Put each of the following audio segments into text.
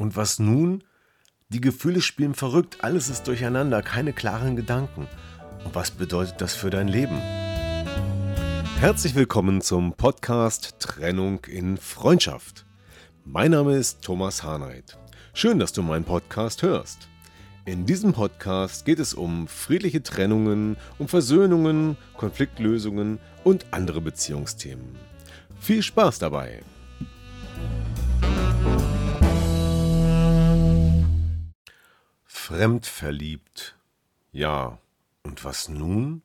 Und was nun? Die Gefühle spielen verrückt, alles ist durcheinander, keine klaren Gedanken. Und was bedeutet das für dein Leben? Herzlich willkommen zum Podcast Trennung in Freundschaft. Mein Name ist Thomas Harnight. Schön, dass du meinen Podcast hörst. In diesem Podcast geht es um friedliche Trennungen, um Versöhnungen, Konfliktlösungen und andere Beziehungsthemen. Viel Spaß dabei! Fremdverliebt. Ja, und was nun?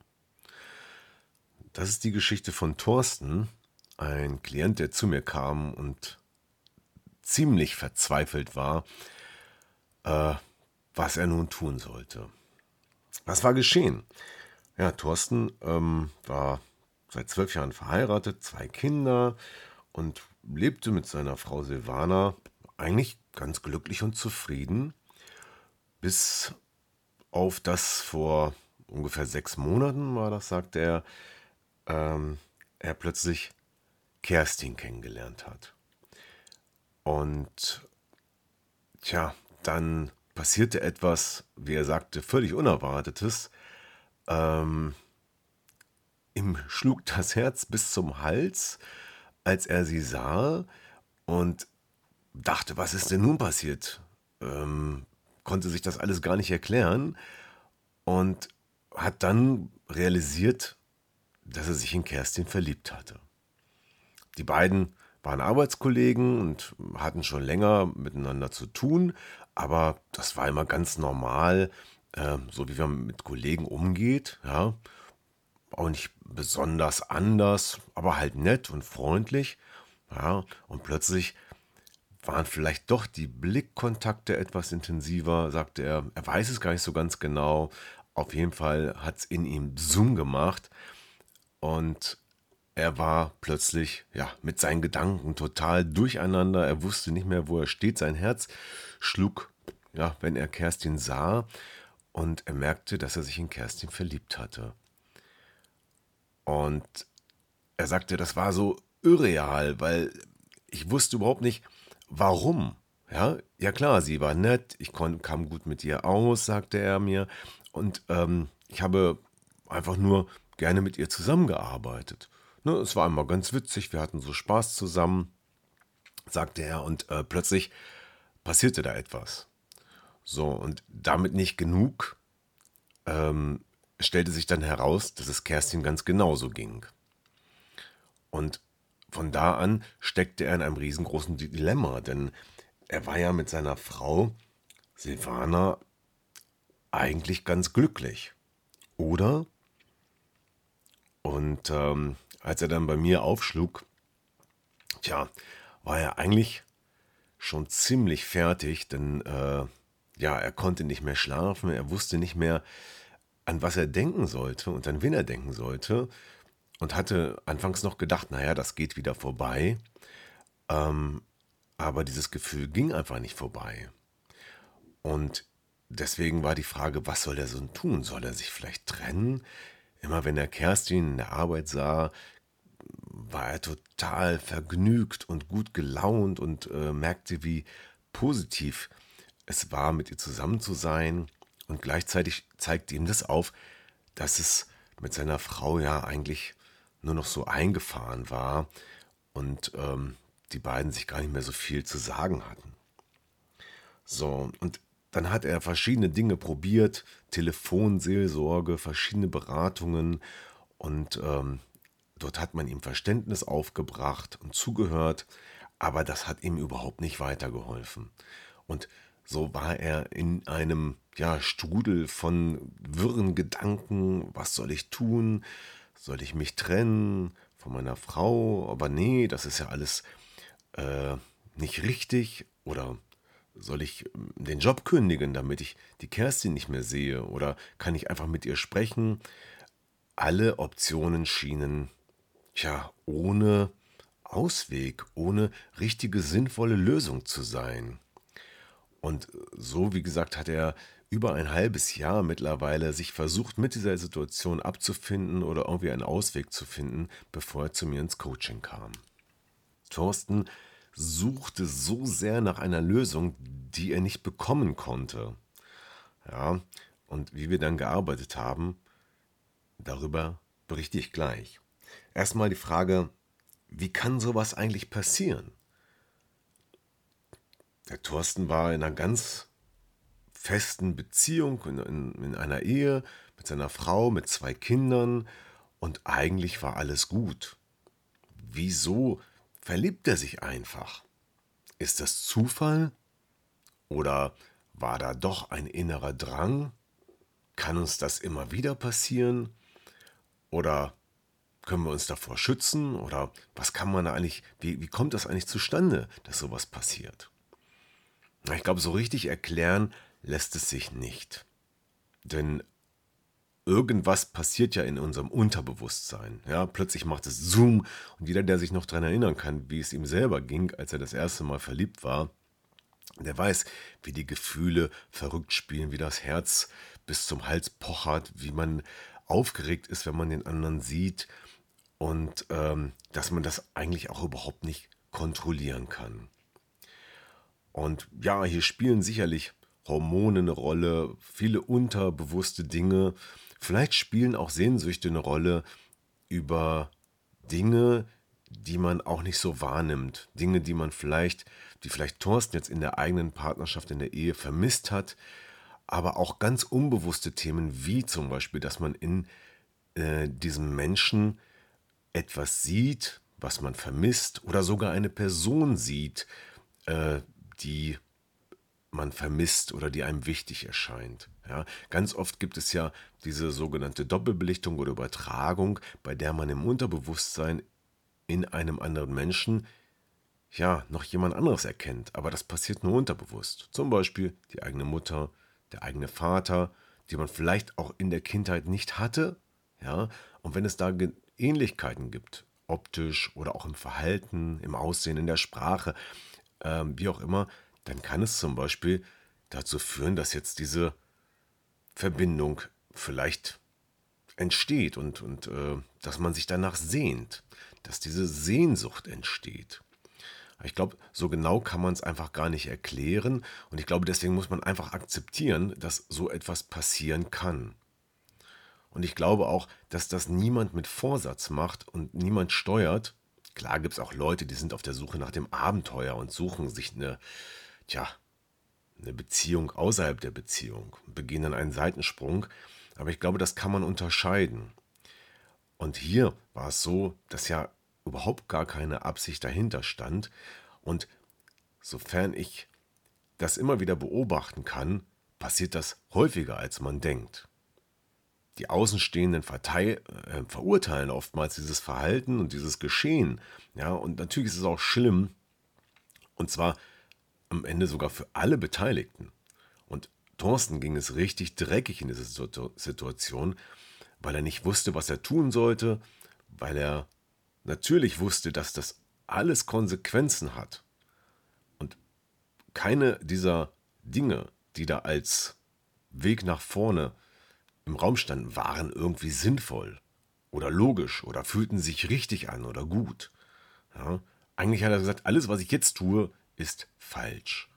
Das ist die Geschichte von Thorsten, ein Klient, der zu mir kam und ziemlich verzweifelt war, äh, was er nun tun sollte. Was war geschehen? Ja, Thorsten ähm, war seit zwölf Jahren verheiratet, zwei Kinder und lebte mit seiner Frau Silvana eigentlich ganz glücklich und zufrieden, bis auf das vor ungefähr sechs Monaten war das, sagte er, ähm, er plötzlich Kerstin kennengelernt hat. Und tja, dann passierte etwas, wie er sagte, völlig Unerwartetes. Ähm, ihm schlug das Herz bis zum Hals, als er sie sah und dachte, was ist denn nun passiert? Ähm, konnte sich das alles gar nicht erklären und hat dann realisiert, dass er sich in Kerstin verliebt hatte. Die beiden waren Arbeitskollegen und hatten schon länger miteinander zu tun, aber das war immer ganz normal, äh, so wie man mit Kollegen umgeht, ja. Auch nicht besonders anders, aber halt nett und freundlich, ja. Und plötzlich waren vielleicht doch die Blickkontakte etwas intensiver, sagte er. Er weiß es gar nicht so ganz genau. Auf jeden Fall hat es in ihm Zoom gemacht und er war plötzlich ja mit seinen Gedanken total durcheinander. Er wusste nicht mehr, wo er steht. Sein Herz schlug, ja, wenn er Kerstin sah und er merkte, dass er sich in Kerstin verliebt hatte. Und er sagte, das war so irreal, weil ich wusste überhaupt nicht, warum. Ja, ja klar, sie war nett, ich kam gut mit ihr aus, sagte er mir. Und ähm, ich habe einfach nur gerne mit ihr zusammengearbeitet. Ne, es war einmal ganz witzig, wir hatten so Spaß zusammen, sagte er, und äh, plötzlich passierte da etwas. So, und damit nicht genug, ähm, stellte sich dann heraus, dass es Kerstin ganz genauso ging. Und von da an steckte er in einem riesengroßen Dilemma, denn er war ja mit seiner Frau Silvana eigentlich ganz glücklich. Oder? Und ähm, als er dann bei mir aufschlug, tja, war er eigentlich schon ziemlich fertig, denn äh, ja, er konnte nicht mehr schlafen, er wusste nicht mehr, an was er denken sollte und an wen er denken sollte und hatte anfangs noch gedacht, naja, das geht wieder vorbei, ähm, aber dieses Gefühl ging einfach nicht vorbei. Und deswegen war die Frage, was soll er so tun? Soll er sich vielleicht trennen? Immer wenn er Kerstin in der Arbeit sah, war er total vergnügt und gut gelaunt und äh, merkte, wie positiv es war, mit ihr zusammen zu sein. Und gleichzeitig zeigte ihm das auf, dass es mit seiner Frau ja eigentlich nur noch so eingefahren war und ähm, die beiden sich gar nicht mehr so viel zu sagen hatten. So, und dann hat er verschiedene Dinge probiert, Telefonseelsorge, verschiedene Beratungen und ähm, Dort hat man ihm Verständnis aufgebracht und zugehört, aber das hat ihm überhaupt nicht weitergeholfen. Und so war er in einem ja, Strudel von wirren Gedanken, was soll ich tun? Soll ich mich trennen von meiner Frau? Aber nee, das ist ja alles äh, nicht richtig oder soll ich ähm, den Job kündigen, damit ich die Kerstin nicht mehr sehe oder kann ich einfach mit ihr sprechen? Alle Optionen schienen, ja, ohne Ausweg, ohne richtige sinnvolle Lösung zu sein. Und so, wie gesagt, hat er über ein halbes Jahr mittlerweile sich versucht, mit dieser Situation abzufinden oder irgendwie einen Ausweg zu finden, bevor er zu mir ins Coaching kam. Thorsten suchte so sehr nach einer Lösung, die er nicht bekommen konnte. Ja, und wie wir dann gearbeitet haben, darüber berichte ich gleich. Erstmal die Frage, wie kann sowas eigentlich passieren? Der Thorsten war in einer ganz festen Beziehung, in, in, in einer Ehe mit seiner Frau, mit zwei Kindern und eigentlich war alles gut. Wieso verliebt er sich einfach? Ist das Zufall? Oder war da doch ein innerer Drang? Kann uns das immer wieder passieren? Oder können wir uns davor schützen? Oder was kann man da eigentlich, wie, wie kommt das eigentlich zustande, dass sowas passiert? Ich glaube, so richtig erklären lässt es sich nicht. Denn irgendwas passiert ja in unserem Unterbewusstsein. Ja, plötzlich macht es Zoom und jeder, der sich noch daran erinnern kann, wie es ihm selber ging, als er das erste Mal verliebt war, der weiß, wie die Gefühle verrückt spielen, wie das Herz bis zum Hals pochert, wie man aufgeregt ist, wenn man den anderen sieht und ähm, dass man das eigentlich auch überhaupt nicht kontrollieren kann. Und ja, hier spielen sicherlich Hormone eine Rolle, viele unterbewusste Dinge. Vielleicht spielen auch Sehnsüchte eine Rolle über Dinge, die man auch nicht so wahrnimmt. Dinge, die man vielleicht, die vielleicht Thorsten jetzt in der eigenen Partnerschaft, in der Ehe vermisst hat. Aber auch ganz unbewusste Themen, wie zum Beispiel, dass man in äh, diesem Menschen etwas sieht, was man vermisst, oder sogar eine Person sieht, äh, die man vermisst oder die einem wichtig erscheint. Ja, ganz oft gibt es ja diese sogenannte Doppelbelichtung oder Übertragung, bei der man im Unterbewusstsein in einem anderen Menschen ja noch jemand anderes erkennt, aber das passiert nur unterbewusst. Zum Beispiel die eigene Mutter, der eigene Vater, die man vielleicht auch in der Kindheit nicht hatte, ja, und wenn es da Ähnlichkeiten gibt, optisch oder auch im Verhalten, im Aussehen, in der Sprache, äh, wie auch immer, dann kann es zum Beispiel dazu führen, dass jetzt diese Verbindung vielleicht entsteht und, und äh, dass man sich danach sehnt, dass diese Sehnsucht entsteht. Ich glaube, so genau kann man es einfach gar nicht erklären und ich glaube, deswegen muss man einfach akzeptieren, dass so etwas passieren kann. Und ich glaube auch, dass das niemand mit Vorsatz macht und niemand steuert. Klar gibt es auch Leute, die sind auf der Suche nach dem Abenteuer und suchen sich eine, tja, eine Beziehung außerhalb der Beziehung, begehen dann einen Seitensprung. Aber ich glaube, das kann man unterscheiden. Und hier war es so, dass ja überhaupt gar keine Absicht dahinter stand. Und sofern ich das immer wieder beobachten kann, passiert das häufiger, als man denkt die Außenstehenden verteil, äh, verurteilen oftmals dieses Verhalten und dieses Geschehen. Ja, und natürlich ist es auch schlimm, und zwar am Ende sogar für alle Beteiligten. Und Thorsten ging es richtig dreckig in dieser Situation, weil er nicht wusste, was er tun sollte, weil er natürlich wusste, dass das alles Konsequenzen hat. Und keine dieser Dinge, die da als Weg nach vorne im Raum standen, waren irgendwie sinnvoll oder logisch oder fühlten sich richtig an oder gut. Ja, eigentlich hat er gesagt, alles, was ich jetzt tue, ist falsch.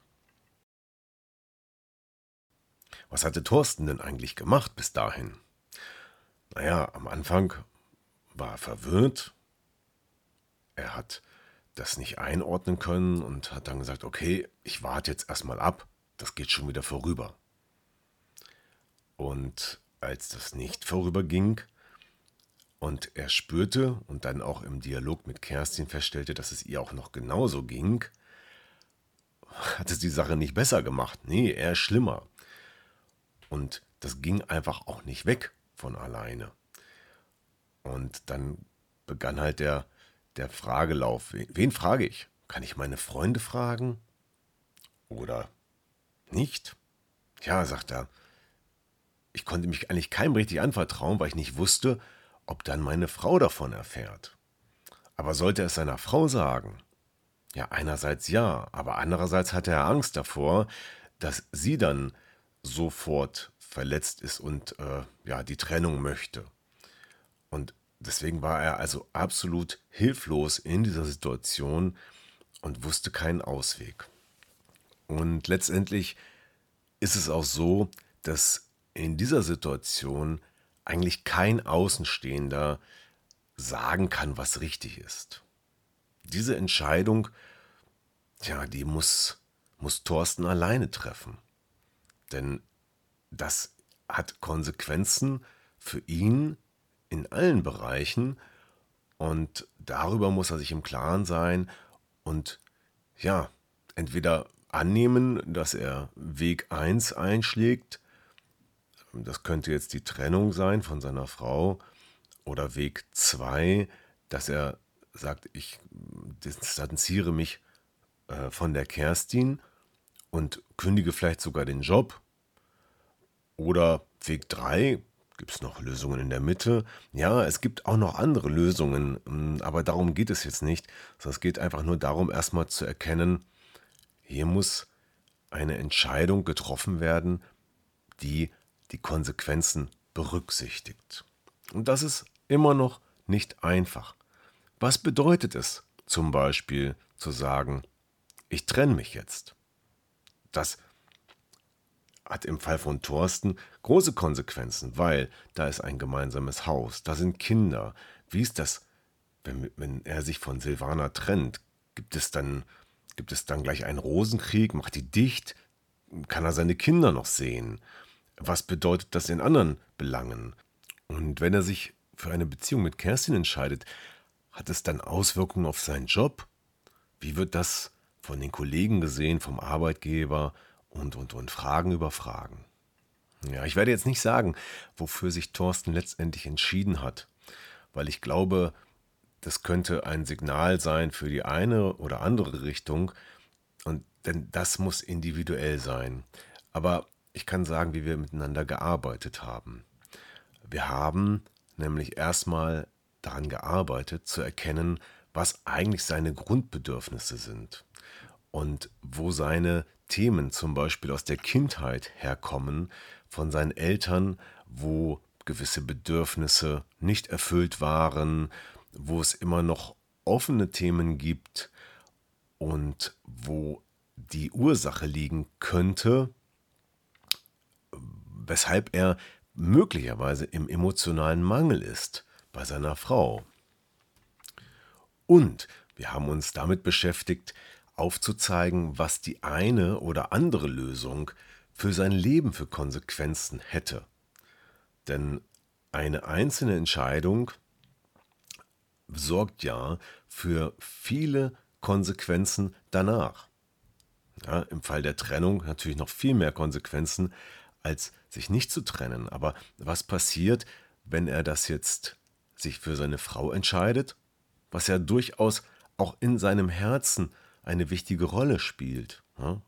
Was hatte Thorsten denn eigentlich gemacht bis dahin? Naja, am Anfang war er verwirrt. Er hat das nicht einordnen können und hat dann gesagt, okay, ich warte jetzt erstmal ab, das geht schon wieder vorüber. Und als das nicht vorüberging und er spürte und dann auch im Dialog mit Kerstin feststellte, dass es ihr auch noch genauso ging, hat es die Sache nicht besser gemacht. Nee, eher schlimmer. Und das ging einfach auch nicht weg von alleine. Und dann begann halt der, der Fragelauf. Wen frage ich? kann ich meine Freunde fragen? Oder nicht? Ja, sagt er, ich konnte mich eigentlich keinem richtig anvertrauen, weil ich nicht wusste, ob dann meine Frau davon erfährt. Aber sollte er es seiner Frau sagen? Ja, einerseits ja, aber andererseits hatte er Angst davor, dass sie dann sofort verletzt ist und äh, ja, die Trennung möchte. Und deswegen war er also absolut hilflos in dieser Situation und wusste keinen Ausweg. Und letztendlich ist es auch so, dass in dieser Situation eigentlich kein Außenstehender sagen kann, was richtig ist. Diese Entscheidung, ja, die muss, muss Thorsten alleine treffen. Denn das hat Konsequenzen für ihn in allen Bereichen und darüber muss er sich im Klaren sein und ja, entweder annehmen, dass er Weg 1 einschlägt, das könnte jetzt die Trennung sein von seiner Frau, oder Weg 2, dass er sagt, ich distanziere mich äh, von der Kerstin und kündige vielleicht sogar den Job. Oder Weg 3, gibt es noch Lösungen in der Mitte? Ja, es gibt auch noch andere Lösungen, hm, aber darum geht es jetzt nicht. es geht einfach nur darum, erstmal zu erkennen, hier muss eine Entscheidung getroffen werden, die die Konsequenzen berücksichtigt. Und das ist immer noch nicht einfach. Was bedeutet es zum Beispiel zu sagen, ich trenne mich jetzt? Das hat im Fall von Thorsten große Konsequenzen, weil da ist ein gemeinsames Haus, da sind Kinder. Wie ist das, wenn, wenn er sich von Silvana trennt? Gibt es dann, gibt es dann gleich einen Rosenkrieg? Macht die dicht? Kann er seine Kinder noch sehen? Was bedeutet das in anderen Belangen? Und wenn er sich für eine Beziehung mit Kerstin entscheidet, hat es dann Auswirkungen auf seinen Job? Wie wird das von den Kollegen gesehen, vom Arbeitgeber und, und, und Fragen über Fragen? Ja, ich werde jetzt nicht sagen, wofür sich Thorsten letztendlich entschieden hat, weil ich glaube, das könnte ein Signal sein für die eine oder andere Richtung und denn das muss individuell sein. Aber ich kann sagen, wie wir miteinander gearbeitet haben. Wir haben nämlich erstmal daran gearbeitet, zu erkennen, was eigentlich seine Grundbedürfnisse sind und wo seine Themen zum Beispiel aus der Kindheit herkommen, von seinen Eltern, wo gewisse Bedürfnisse nicht erfüllt waren, wo es immer noch offene Themen gibt und wo die Ursache liegen könnte, weshalb er möglicherweise im emotionalen Mangel ist bei seiner Frau. Und wir haben uns damit beschäftigt, aufzuzeigen, was die eine oder andere Lösung für sein Leben für Konsequenzen hätte. Denn eine einzelne Entscheidung sorgt ja für viele Konsequenzen danach. Ja, Im Fall der Trennung natürlich noch viel mehr Konsequenzen, als sich nicht zu trennen. Aber was passiert, wenn er das jetzt sich für seine Frau entscheidet, was ja durchaus auch in seinem Herzen eine wichtige Rolle spielt.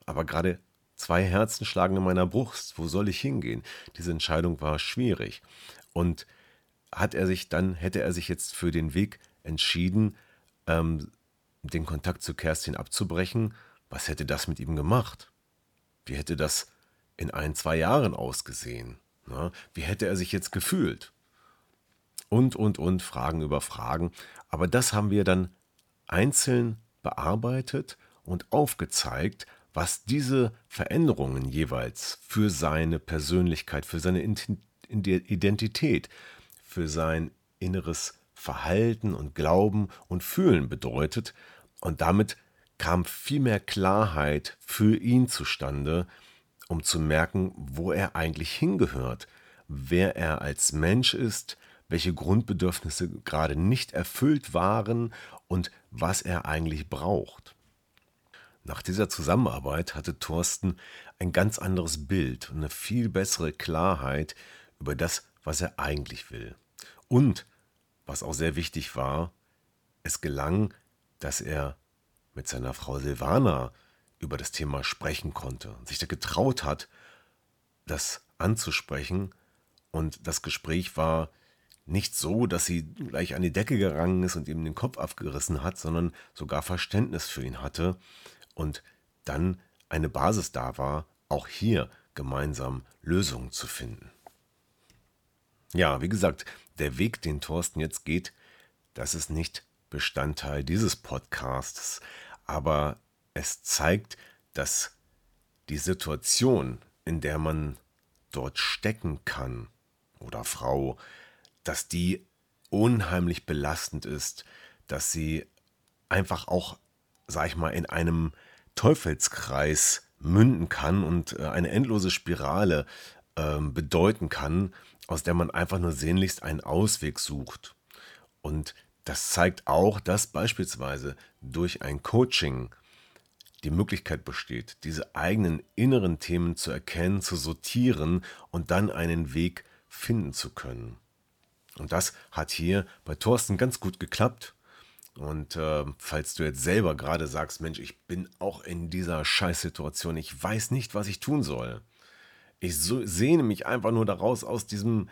Aber gerade zwei Herzen schlagen in meiner Brust. Wo soll ich hingehen? Diese Entscheidung war schwierig. Und hat er sich dann, hätte er sich jetzt für den Weg entschieden, ähm, den Kontakt zu Kerstin abzubrechen, was hätte das mit ihm gemacht? Wie hätte das in ein, zwei Jahren ausgesehen? Wie hätte er sich jetzt gefühlt? Und, und, und, Fragen über Fragen. Aber das haben wir dann einzeln bearbeitet und aufgezeigt, was diese Veränderungen jeweils für seine Persönlichkeit, für seine Identität, für sein inneres Verhalten und Glauben und Fühlen bedeutet. Und damit kam viel mehr Klarheit für ihn zustande, um zu merken, wo er eigentlich hingehört, wer er als Mensch ist, welche Grundbedürfnisse gerade nicht erfüllt waren und was er eigentlich braucht. Nach dieser Zusammenarbeit hatte Thorsten ein ganz anderes Bild und eine viel bessere Klarheit über das, was er eigentlich will. Und, was auch sehr wichtig war, es gelang, dass er mit seiner Frau Silvana über das Thema sprechen konnte und sich da getraut hat, das anzusprechen. Und das Gespräch war nicht so, dass sie gleich an die Decke gerangen ist und ihm den Kopf abgerissen hat, sondern sogar Verständnis für ihn hatte und dann eine Basis da war, auch hier gemeinsam Lösungen zu finden. Ja, wie gesagt, der Weg, den Thorsten jetzt geht, das ist nicht Bestandteil dieses Podcasts, aber es zeigt, dass die Situation, in der man dort stecken kann, oder Frau, dass die unheimlich belastend ist, dass sie einfach auch, sag ich mal, in einem Teufelskreis münden kann und äh, eine endlose Spirale äh, bedeuten kann, aus der man einfach nur sehnlichst einen Ausweg sucht. Und das zeigt auch, dass beispielsweise durch ein Coaching die Möglichkeit besteht, diese eigenen inneren Themen zu erkennen, zu sortieren und dann einen Weg finden zu können. Und das hat hier bei Thorsten ganz gut geklappt. Und äh, falls du jetzt selber gerade sagst, Mensch, ich bin auch in dieser Scheißsituation, ich weiß nicht, was ich tun soll. Ich so, sehne mich einfach nur daraus, aus diesem,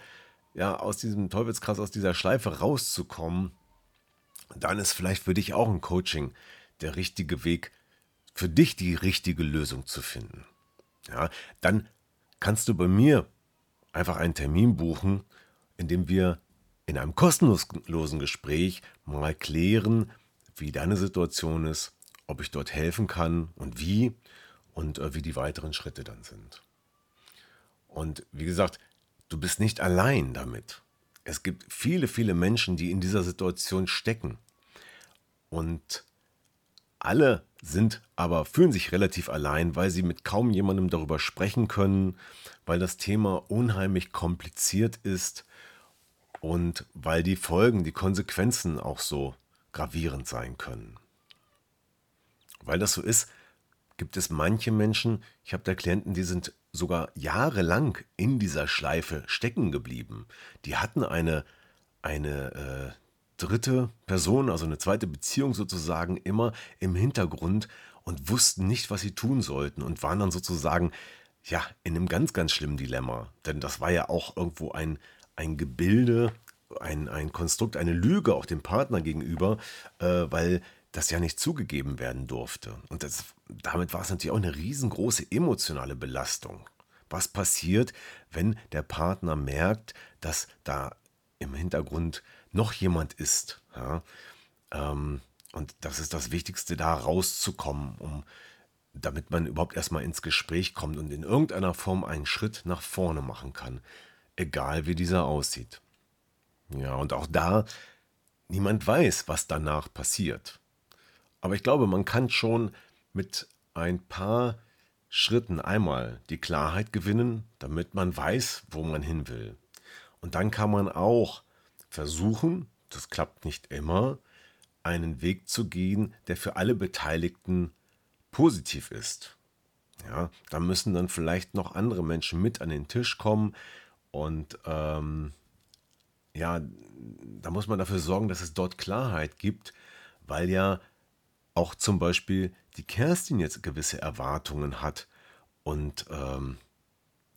ja, aus diesem Teufelskreis, aus dieser Schleife rauszukommen. Dann ist vielleicht für dich auch ein Coaching der richtige Weg, für dich die richtige Lösung zu finden. Ja, dann kannst du bei mir einfach einen Termin buchen, in dem wir in einem kostenlosen Gespräch mal klären, wie deine Situation ist, ob ich dort helfen kann und wie und äh, wie die weiteren Schritte dann sind. Und wie gesagt, du bist nicht allein damit. Es gibt viele, viele Menschen, die in dieser Situation stecken. Und alle sind aber, fühlen sich relativ allein, weil sie mit kaum jemandem darüber sprechen können, weil das Thema unheimlich kompliziert ist und weil die Folgen, die Konsequenzen auch so gravierend sein können. Weil das so ist, gibt es manche Menschen, ich habe da Klienten, die sind sogar jahrelang in dieser Schleife stecken geblieben. Die hatten eine, eine äh, dritte Person, also eine zweite Beziehung sozusagen, immer im Hintergrund und wussten nicht, was sie tun sollten und waren dann sozusagen ja in einem ganz, ganz schlimmen Dilemma. Denn das war ja auch irgendwo ein, ein Gebilde, ein, ein Konstrukt, eine Lüge auch dem Partner gegenüber, äh, weil das ja nicht zugegeben werden durfte. Und das, damit war es natürlich auch eine riesengroße emotionale Belastung. Was passiert, wenn der Partner merkt, dass da im Hintergrund noch jemand ist? Ja? Ähm, und das ist das Wichtigste, da rauszukommen, um damit man überhaupt erstmal ins Gespräch kommt und in irgendeiner Form einen Schritt nach vorne machen kann, egal wie dieser aussieht. Ja, und auch da, niemand weiß, was danach passiert. Aber ich glaube, man kann schon mit ein paar Schritten einmal die Klarheit gewinnen, damit man weiß, wo man hin will. Und dann kann man auch versuchen, das klappt nicht immer, einen Weg zu gehen, der für alle Beteiligten positiv ist. Ja, da müssen dann vielleicht noch andere Menschen mit an den Tisch kommen und ähm, ja, da muss man dafür sorgen, dass es dort Klarheit gibt, weil ja auch zum Beispiel die Kerstin jetzt gewisse Erwartungen hat und ähm,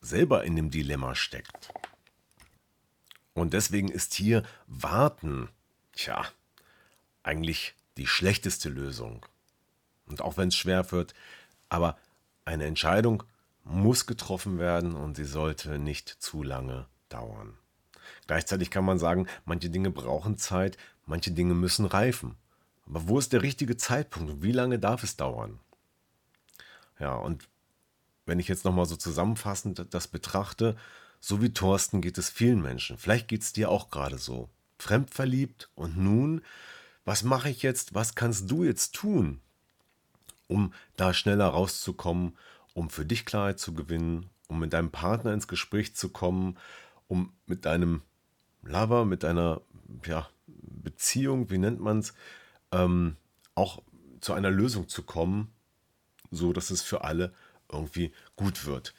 selber in dem Dilemma steckt. Und deswegen ist hier Warten, tja, eigentlich die schlechteste Lösung. Und auch wenn es schwer wird, aber eine Entscheidung muss getroffen werden und sie sollte nicht zu lange dauern. Gleichzeitig kann man sagen, manche Dinge brauchen Zeit, manche Dinge müssen reifen. Aber wo ist der richtige Zeitpunkt und wie lange darf es dauern? Ja, und wenn ich jetzt nochmal so zusammenfassend das betrachte, so wie Thorsten geht es vielen Menschen. Vielleicht geht es dir auch gerade so. Fremdverliebt und nun, was mache ich jetzt? Was kannst du jetzt tun, um da schneller rauszukommen, um für dich Klarheit zu gewinnen, um mit deinem Partner ins Gespräch zu kommen, um mit deinem Lover, mit deiner ja, Beziehung, wie nennt man es, ähm, auch zu einer Lösung zu kommen, so dass es für alle irgendwie gut wird.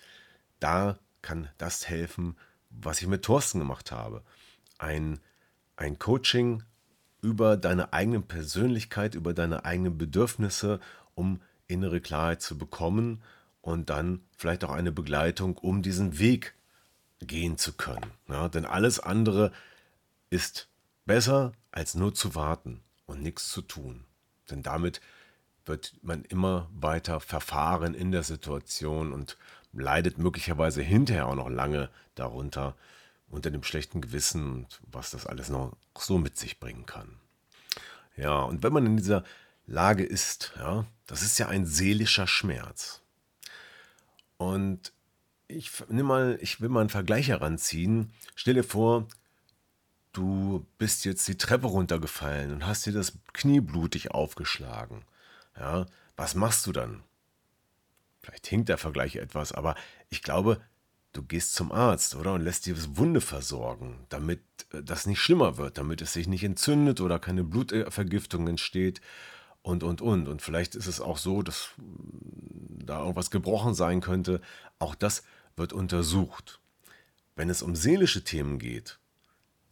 Da kann das helfen, was ich mit Thorsten gemacht habe. Ein, ein Coaching über deine eigene Persönlichkeit, über deine eigenen Bedürfnisse, um innere Klarheit zu bekommen und dann vielleicht auch eine Begleitung, um diesen Weg gehen zu können. Ja, denn alles andere ist besser, als nur zu warten und nichts zu tun. Denn damit wird man immer weiter verfahren in der Situation und leidet möglicherweise hinterher auch noch lange darunter, unter dem schlechten Gewissen und was das alles noch so mit sich bringen kann. Ja, und wenn man in dieser Lage ist, ja, das ist ja ein seelischer Schmerz. Und ich nimm mal, ich will mal einen Vergleich heranziehen. Stell dir vor, du bist jetzt die Treppe runtergefallen und hast dir das Knie blutig aufgeschlagen. Ja, was machst du dann? Vielleicht hinkt der Vergleich etwas, aber ich glaube, du gehst zum Arzt, oder? Und lässt die Wunde versorgen, damit äh, das nicht schlimmer wird, damit es sich nicht entzündet oder keine Blutvergiftung entsteht und, und, und. Und vielleicht ist es auch so, dass mm, da irgendwas gebrochen sein könnte. Auch das wird untersucht. Wenn es um seelische Themen geht,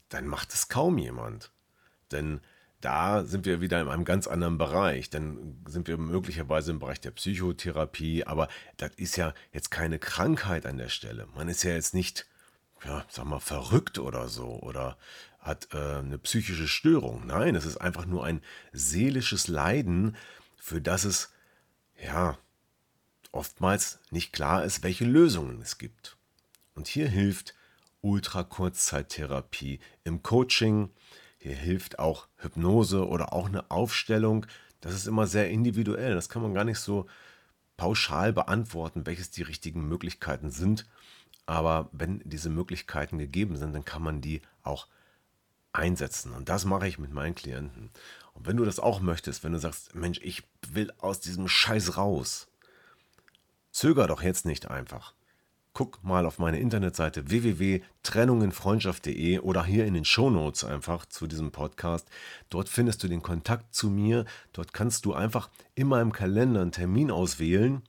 dann macht es kaum jemand. Denn da sind wir wieder in einem ganz anderen Bereich. Dann sind wir möglicherweise im Bereich der Psychotherapie, aber das ist ja jetzt keine Krankheit an der Stelle. Man ist ja jetzt nicht, ja, sag mal, verrückt oder so oder hat äh, eine psychische Störung. Nein, es ist einfach nur ein seelisches Leiden, für das es, ja, oftmals nicht klar ist, welche Lösungen es gibt. Und hier hilft Ultrakurzzeittherapie im Coaching, hier hilft auch Hypnose oder auch eine Aufstellung. Das ist immer sehr individuell. Das kann man gar nicht so pauschal beantworten, welches die richtigen Möglichkeiten sind. Aber wenn diese Möglichkeiten gegeben sind, dann kann man die auch einsetzen. Und das mache ich mit meinen Klienten. Und wenn du das auch möchtest, wenn du sagst, Mensch, ich will aus diesem Scheiß raus, zöger doch jetzt nicht einfach guck mal auf meine Internetseite www.trennunginfreundschaft.de oder hier in den Shownotes einfach zu diesem Podcast. Dort findest du den Kontakt zu mir. Dort kannst du einfach in meinem Kalender einen Termin auswählen.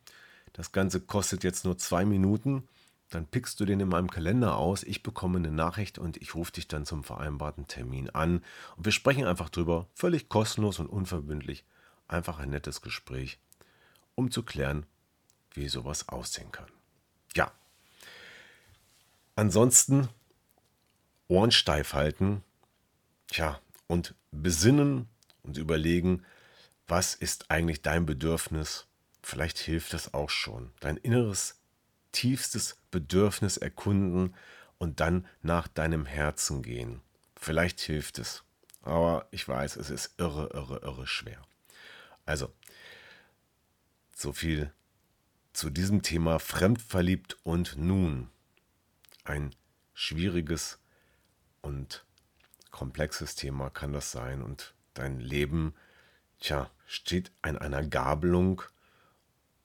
Das Ganze kostet jetzt nur zwei Minuten. Dann pickst du den in meinem Kalender aus. Ich bekomme eine Nachricht und ich rufe dich dann zum vereinbarten Termin an. Und wir sprechen einfach drüber, völlig kostenlos und unverbindlich. Einfach ein nettes Gespräch, um zu klären, wie sowas aussehen kann. Ja, Ansonsten Ohren steif halten, tja, und besinnen und überlegen, was ist eigentlich dein Bedürfnis? Vielleicht hilft das auch schon. Dein inneres, tiefstes Bedürfnis erkunden und dann nach deinem Herzen gehen. Vielleicht hilft es. Aber ich weiß, es ist irre, irre, irre schwer. Also, so viel zu diesem Thema fremdverliebt und nun ein schwieriges und komplexes Thema kann das sein und dein Leben, tja, steht an einer Gabelung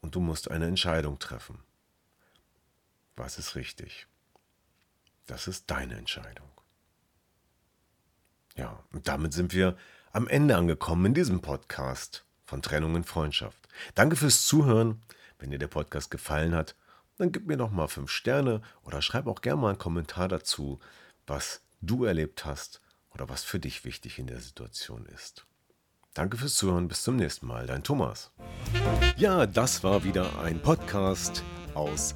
und du musst eine Entscheidung treffen. Was ist richtig? Das ist deine Entscheidung. Ja, und damit sind wir am Ende angekommen in diesem Podcast von Trennung in Freundschaft. Danke fürs Zuhören. Wenn dir der Podcast gefallen hat, dann gib mir doch mal fünf Sterne oder schreib auch gerne mal einen Kommentar dazu, was du erlebt hast oder was für dich wichtig in der Situation ist. Danke fürs Zuhören, bis zum nächsten Mal, dein Thomas. Ja, das war wieder ein Podcast aus